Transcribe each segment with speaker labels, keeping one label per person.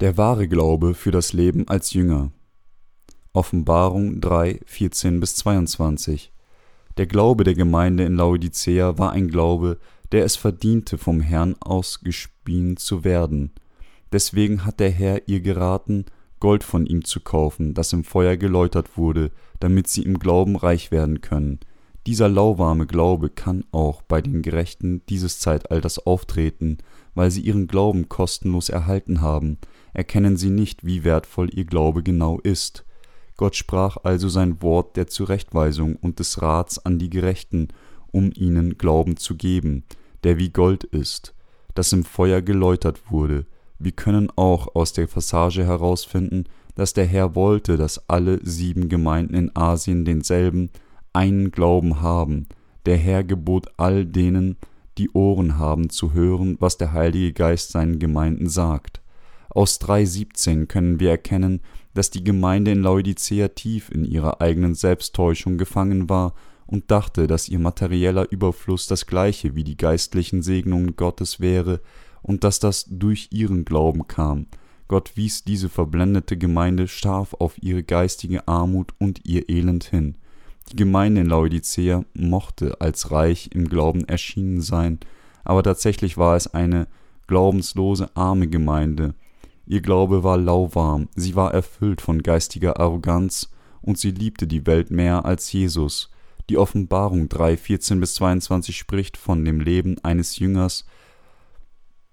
Speaker 1: Der wahre Glaube für das Leben als Jünger. Offenbarung 3, 14 bis 22. Der Glaube der Gemeinde in Laodicea war ein Glaube, der es verdiente, vom Herrn ausgespien zu werden. Deswegen hat der Herr ihr geraten, Gold von ihm zu kaufen, das im Feuer geläutert wurde, damit sie im Glauben reich werden können. Dieser lauwarme Glaube kann auch bei den Gerechten dieses Zeitalters auftreten, weil sie ihren Glauben kostenlos erhalten haben, erkennen sie nicht, wie wertvoll ihr Glaube genau ist. Gott sprach also sein Wort der Zurechtweisung und des Rats an die Gerechten, um ihnen Glauben zu geben, der wie Gold ist, das im Feuer geläutert wurde. Wir können auch aus der Passage herausfinden, dass der Herr wollte, dass alle sieben Gemeinden in Asien denselben einen Glauben haben. Der Herr gebot all denen, die Ohren haben, zu hören, was der Heilige Geist seinen Gemeinden sagt. Aus 3.17 können wir erkennen, dass die Gemeinde in Laodicea tief in ihrer eigenen Selbsttäuschung gefangen war und dachte, dass ihr materieller Überfluss das gleiche wie die geistlichen Segnungen Gottes wäre und dass das durch ihren Glauben kam. Gott wies diese verblendete Gemeinde scharf auf ihre geistige Armut und ihr Elend hin. Die Gemeinde in Laodicea mochte als reich im Glauben erschienen sein, aber tatsächlich war es eine glaubenslose, arme Gemeinde, Ihr Glaube war lauwarm, sie war erfüllt von geistiger Arroganz und sie liebte die Welt mehr als Jesus. Die Offenbarung 3, 14 bis 22 spricht von dem Leben eines Jüngers.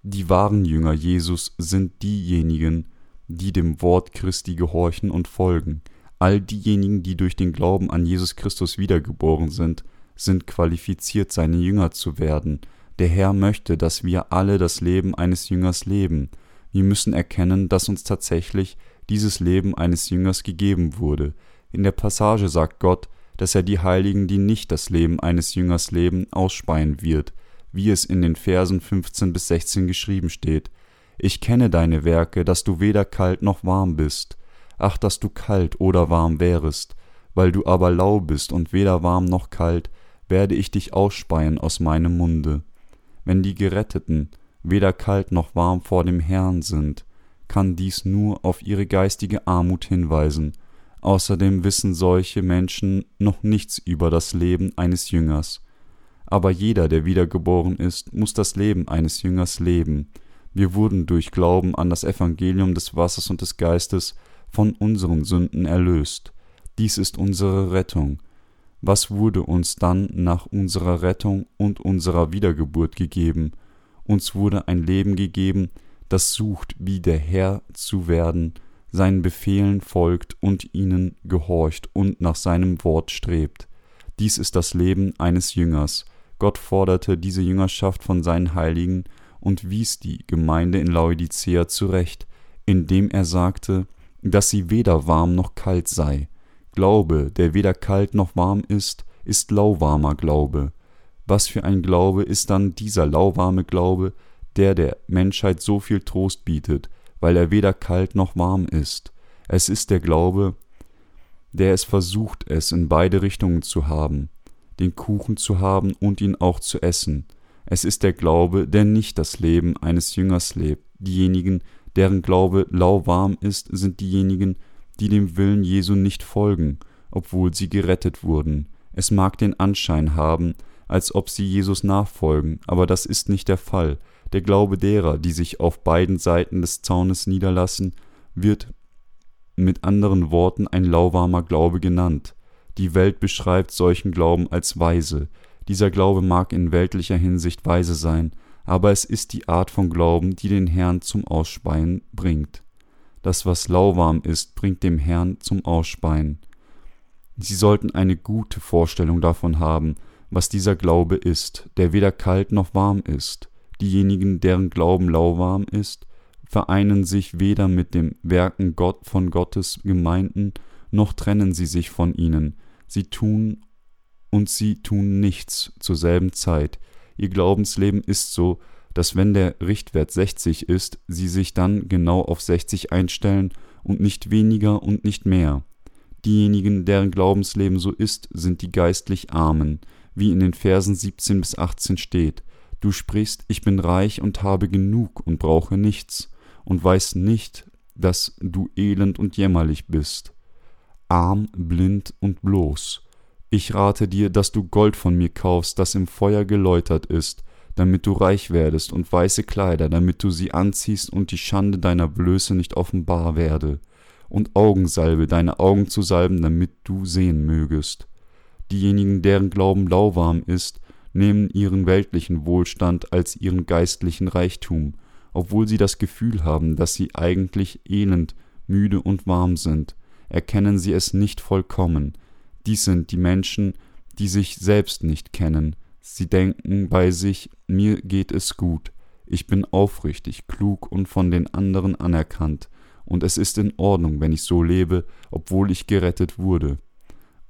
Speaker 1: Die wahren Jünger Jesus sind diejenigen, die dem Wort Christi gehorchen und folgen. All diejenigen, die durch den Glauben an Jesus Christus wiedergeboren sind, sind qualifiziert, seine Jünger zu werden. Der Herr möchte, dass wir alle das Leben eines Jüngers leben. Wir müssen erkennen, dass uns tatsächlich dieses Leben eines Jüngers gegeben wurde. In der Passage sagt Gott, dass er die Heiligen, die nicht das Leben eines Jüngers leben, ausspeien wird, wie es in den Versen 15 bis 16 geschrieben steht. Ich kenne deine Werke, dass du weder kalt noch warm bist. Ach, dass du kalt oder warm wärest. Weil du aber lau bist und weder warm noch kalt, werde ich dich ausspeien aus meinem Munde. Wenn die Geretteten, weder kalt noch warm vor dem Herrn sind, kann dies nur auf ihre geistige Armut hinweisen. Außerdem wissen solche Menschen noch nichts über das Leben eines Jüngers. Aber jeder, der wiedergeboren ist, muss das Leben eines Jüngers leben. Wir wurden durch Glauben an das Evangelium des Wassers und des Geistes von unseren Sünden erlöst. Dies ist unsere Rettung. Was wurde uns dann nach unserer Rettung und unserer Wiedergeburt gegeben? Uns wurde ein Leben gegeben, das sucht, wie der Herr zu werden, seinen Befehlen folgt und ihnen gehorcht und nach seinem Wort strebt. Dies ist das Leben eines Jüngers. Gott forderte diese Jüngerschaft von seinen Heiligen und wies die Gemeinde in Laodicea zurecht, indem er sagte, dass sie weder warm noch kalt sei. Glaube, der weder kalt noch warm ist, ist lauwarmer Glaube. Was für ein Glaube ist dann dieser lauwarme Glaube, der der Menschheit so viel Trost bietet, weil er weder kalt noch warm ist. Es ist der Glaube, der es versucht, es in beide Richtungen zu haben, den Kuchen zu haben und ihn auch zu essen. Es ist der Glaube, der nicht das Leben eines Jüngers lebt. Diejenigen, deren Glaube lauwarm ist, sind diejenigen, die dem Willen Jesu nicht folgen, obwohl sie gerettet wurden. Es mag den Anschein haben, als ob sie Jesus nachfolgen, aber das ist nicht der Fall. Der Glaube derer, die sich auf beiden Seiten des Zaunes niederlassen, wird mit anderen Worten ein lauwarmer Glaube genannt. Die Welt beschreibt solchen Glauben als weise. Dieser Glaube mag in weltlicher Hinsicht weise sein, aber es ist die Art von Glauben, die den Herrn zum Ausspeien bringt. Das, was lauwarm ist, bringt dem Herrn zum Ausspeien. Sie sollten eine gute Vorstellung davon haben, was dieser Glaube ist, der weder kalt noch warm ist. Diejenigen, deren Glauben lauwarm ist, vereinen sich weder mit den Werken Gott von Gottes Gemeinden, noch trennen sie sich von ihnen. Sie tun und sie tun nichts zur selben Zeit. Ihr Glaubensleben ist so, dass wenn der Richtwert 60 ist, sie sich dann genau auf 60 einstellen und nicht weniger und nicht mehr. Diejenigen, deren Glaubensleben so ist, sind die geistlich Armen, wie in den Versen 17 bis 18 steht. Du sprichst, ich bin reich und habe genug und brauche nichts und weißt nicht, dass du elend und jämmerlich bist, arm, blind und bloß. Ich rate dir, dass du Gold von mir kaufst, das im Feuer geläutert ist, damit du reich werdest, und weiße Kleider, damit du sie anziehst und die Schande deiner Blöße nicht offenbar werde, und Augensalbe, deine Augen zu salben, damit du sehen mögest. Diejenigen, deren Glauben lauwarm ist, nehmen ihren weltlichen Wohlstand als ihren geistlichen Reichtum, obwohl sie das Gefühl haben, dass sie eigentlich elend, müde und warm sind, erkennen sie es nicht vollkommen. Dies sind die Menschen, die sich selbst nicht kennen. Sie denken bei sich, mir geht es gut, ich bin aufrichtig, klug und von den anderen anerkannt, und es ist in Ordnung, wenn ich so lebe, obwohl ich gerettet wurde.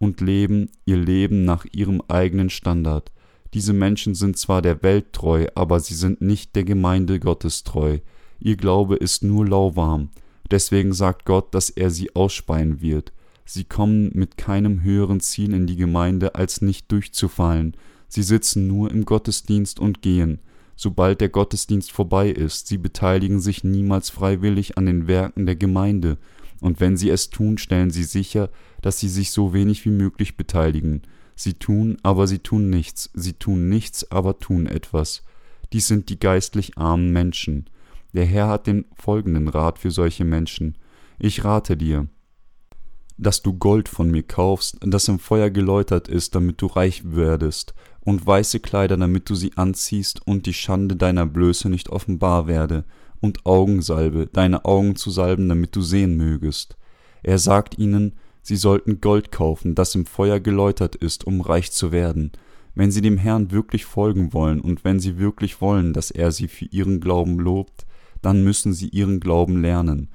Speaker 1: Und leben ihr Leben nach ihrem eigenen Standard. Diese Menschen sind zwar der Welt treu, aber sie sind nicht der Gemeinde Gottes treu. Ihr Glaube ist nur lauwarm. Deswegen sagt Gott, dass er sie ausspeien wird. Sie kommen mit keinem höheren Ziel in die Gemeinde, als nicht durchzufallen. Sie sitzen nur im Gottesdienst und gehen. Sobald der Gottesdienst vorbei ist, sie beteiligen sich niemals freiwillig an den Werken der Gemeinde, und wenn sie es tun, stellen sie sicher, dass sie sich so wenig wie möglich beteiligen. Sie tun, aber sie tun nichts, sie tun nichts, aber tun etwas. Dies sind die geistlich armen Menschen. Der Herr hat den folgenden Rat für solche Menschen. Ich rate dir, dass du Gold von mir kaufst, das im Feuer geläutert ist, damit du reich werdest, und weiße Kleider, damit du sie anziehst und die Schande deiner Blöße nicht offenbar werde, und Augensalbe, deine Augen zu salben, damit du sehen mögest. Er sagt ihnen, sie sollten Gold kaufen, das im Feuer geläutert ist, um reich zu werden, wenn sie dem Herrn wirklich folgen wollen und wenn sie wirklich wollen, dass er sie für ihren Glauben lobt, dann müssen sie ihren Glauben lernen.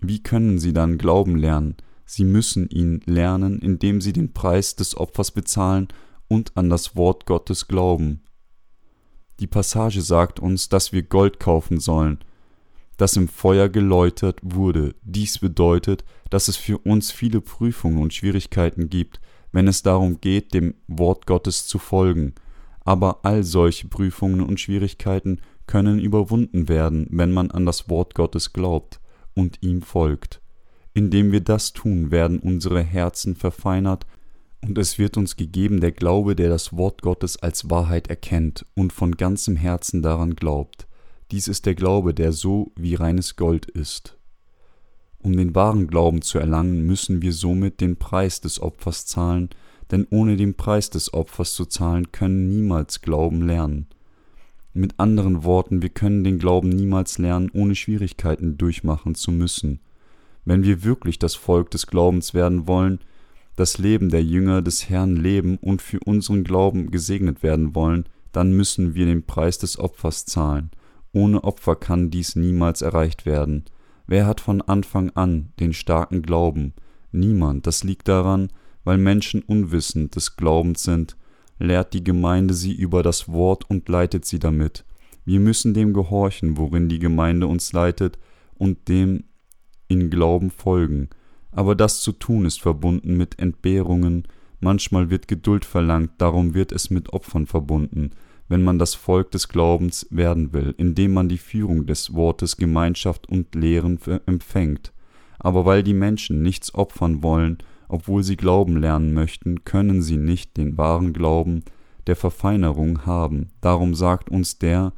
Speaker 1: Wie können sie dann Glauben lernen? Sie müssen ihn lernen, indem sie den Preis des Opfers bezahlen und an das Wort Gottes glauben. Die Passage sagt uns, dass wir Gold kaufen sollen, das im Feuer geläutert wurde. Dies bedeutet, dass es für uns viele Prüfungen und Schwierigkeiten gibt, wenn es darum geht, dem Wort Gottes zu folgen. Aber all solche Prüfungen und Schwierigkeiten können überwunden werden, wenn man an das Wort Gottes glaubt und ihm folgt. Indem wir das tun, werden unsere Herzen verfeinert und es wird uns gegeben der Glaube, der das Wort Gottes als Wahrheit erkennt und von ganzem Herzen daran glaubt. Dies ist der Glaube, der so wie reines Gold ist. Um den wahren Glauben zu erlangen, müssen wir somit den Preis des Opfers zahlen, denn ohne den Preis des Opfers zu zahlen, können niemals Glauben lernen. Mit anderen Worten, wir können den Glauben niemals lernen, ohne Schwierigkeiten durchmachen zu müssen. Wenn wir wirklich das Volk des Glaubens werden wollen, das Leben der Jünger des Herrn leben und für unseren Glauben gesegnet werden wollen, dann müssen wir den Preis des Opfers zahlen. Ohne Opfer kann dies niemals erreicht werden. Wer hat von Anfang an den starken Glauben? Niemand. Das liegt daran, weil Menschen unwissend des Glaubens sind lehrt die Gemeinde sie über das Wort und leitet sie damit. Wir müssen dem gehorchen, worin die Gemeinde uns leitet, und dem in Glauben folgen. Aber das zu tun ist verbunden mit Entbehrungen, manchmal wird Geduld verlangt, darum wird es mit Opfern verbunden, wenn man das Volk des Glaubens werden will, indem man die Führung des Wortes Gemeinschaft und Lehren empfängt. Aber weil die Menschen nichts opfern wollen, obwohl sie Glauben lernen möchten, können sie nicht den wahren Glauben der Verfeinerung haben. Darum sagt uns der,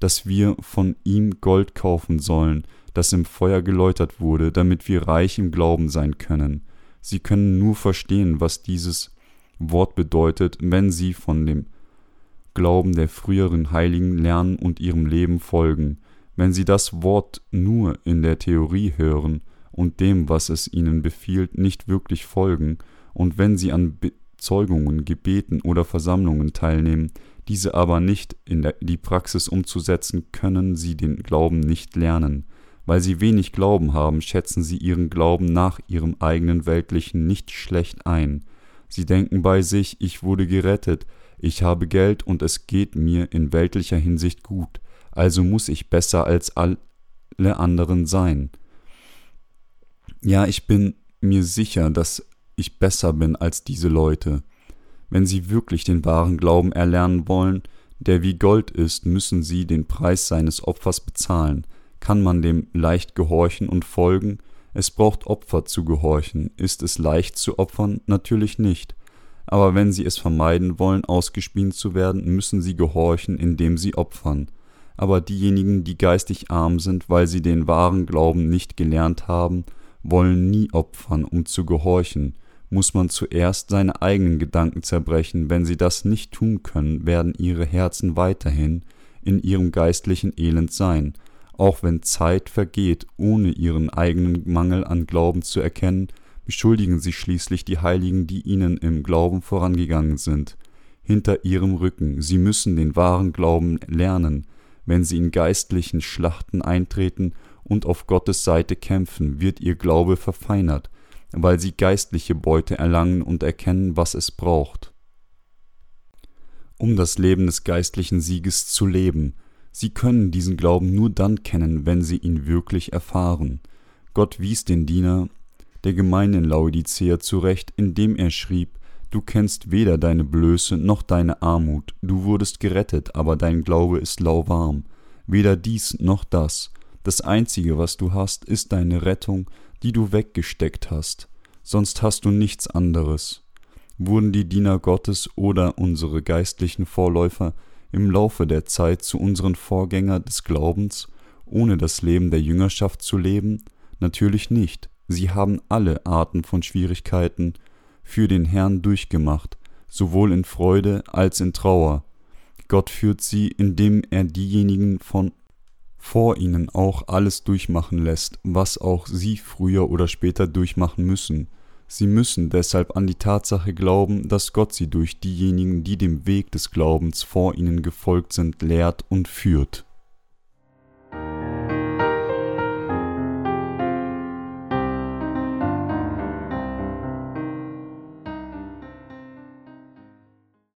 Speaker 1: dass wir von ihm Gold kaufen sollen, das im Feuer geläutert wurde, damit wir reich im Glauben sein können. Sie können nur verstehen, was dieses Wort bedeutet, wenn sie von dem Glauben der früheren Heiligen lernen und ihrem Leben folgen. Wenn sie das Wort nur in der Theorie hören und dem, was es ihnen befiehlt, nicht wirklich folgen, und wenn sie an Bezeugungen, Gebeten oder Versammlungen teilnehmen, diese aber nicht in die Praxis umzusetzen, können sie den Glauben nicht lernen. Weil sie wenig Glauben haben, schätzen sie ihren Glauben nach ihrem eigenen weltlichen nicht schlecht ein. Sie denken bei sich, ich wurde gerettet, ich habe Geld und es geht mir in weltlicher Hinsicht gut, also muss ich besser als alle anderen sein. Ja, ich bin mir sicher, dass ich besser bin als diese Leute. Wenn sie wirklich den wahren Glauben erlernen wollen, der wie Gold ist, müssen sie den Preis seines Opfers bezahlen. Kann man dem leicht gehorchen und folgen? Es braucht Opfer zu gehorchen. Ist es leicht zu opfern? Natürlich nicht. Aber wenn sie es vermeiden wollen, ausgespient zu werden, müssen sie gehorchen, indem sie opfern. Aber diejenigen, die geistig arm sind, weil sie den wahren Glauben nicht gelernt haben, wollen nie opfern, um zu gehorchen. Muss man zuerst seine eigenen Gedanken zerbrechen, wenn sie das nicht tun können, werden ihre Herzen weiterhin in ihrem geistlichen Elend sein, auch wenn Zeit vergeht, ohne ihren eigenen Mangel an Glauben zu erkennen, beschuldigen sie schließlich die Heiligen, die ihnen im Glauben vorangegangen sind, hinter ihrem Rücken. Sie müssen den wahren Glauben lernen, wenn sie in geistlichen Schlachten eintreten und auf Gottes Seite kämpfen, wird ihr Glaube verfeinert, weil sie geistliche Beute erlangen und erkennen, was es braucht. Um das Leben des geistlichen Sieges zu leben, sie können diesen Glauben nur dann kennen, wenn sie ihn wirklich erfahren. Gott wies den Diener der Gemeinde in Laodicea zurecht, indem er schrieb, Du kennst weder deine Blöße noch deine Armut, du wurdest gerettet, aber dein Glaube ist lauwarm, weder dies noch das, das Einzige, was du hast, ist deine Rettung, die du weggesteckt hast, sonst hast du nichts anderes. Wurden die Diener Gottes oder unsere geistlichen Vorläufer im Laufe der Zeit zu unseren Vorgängern des Glaubens, ohne das Leben der Jüngerschaft zu leben? Natürlich nicht. Sie haben alle Arten von Schwierigkeiten für den Herrn durchgemacht, sowohl in Freude als in Trauer. Gott führt sie, indem er diejenigen von vor ihnen auch alles durchmachen lässt, was auch sie früher oder später durchmachen müssen. Sie müssen deshalb an die Tatsache glauben, dass Gott sie durch diejenigen, die dem Weg des Glaubens vor ihnen gefolgt sind, lehrt und führt.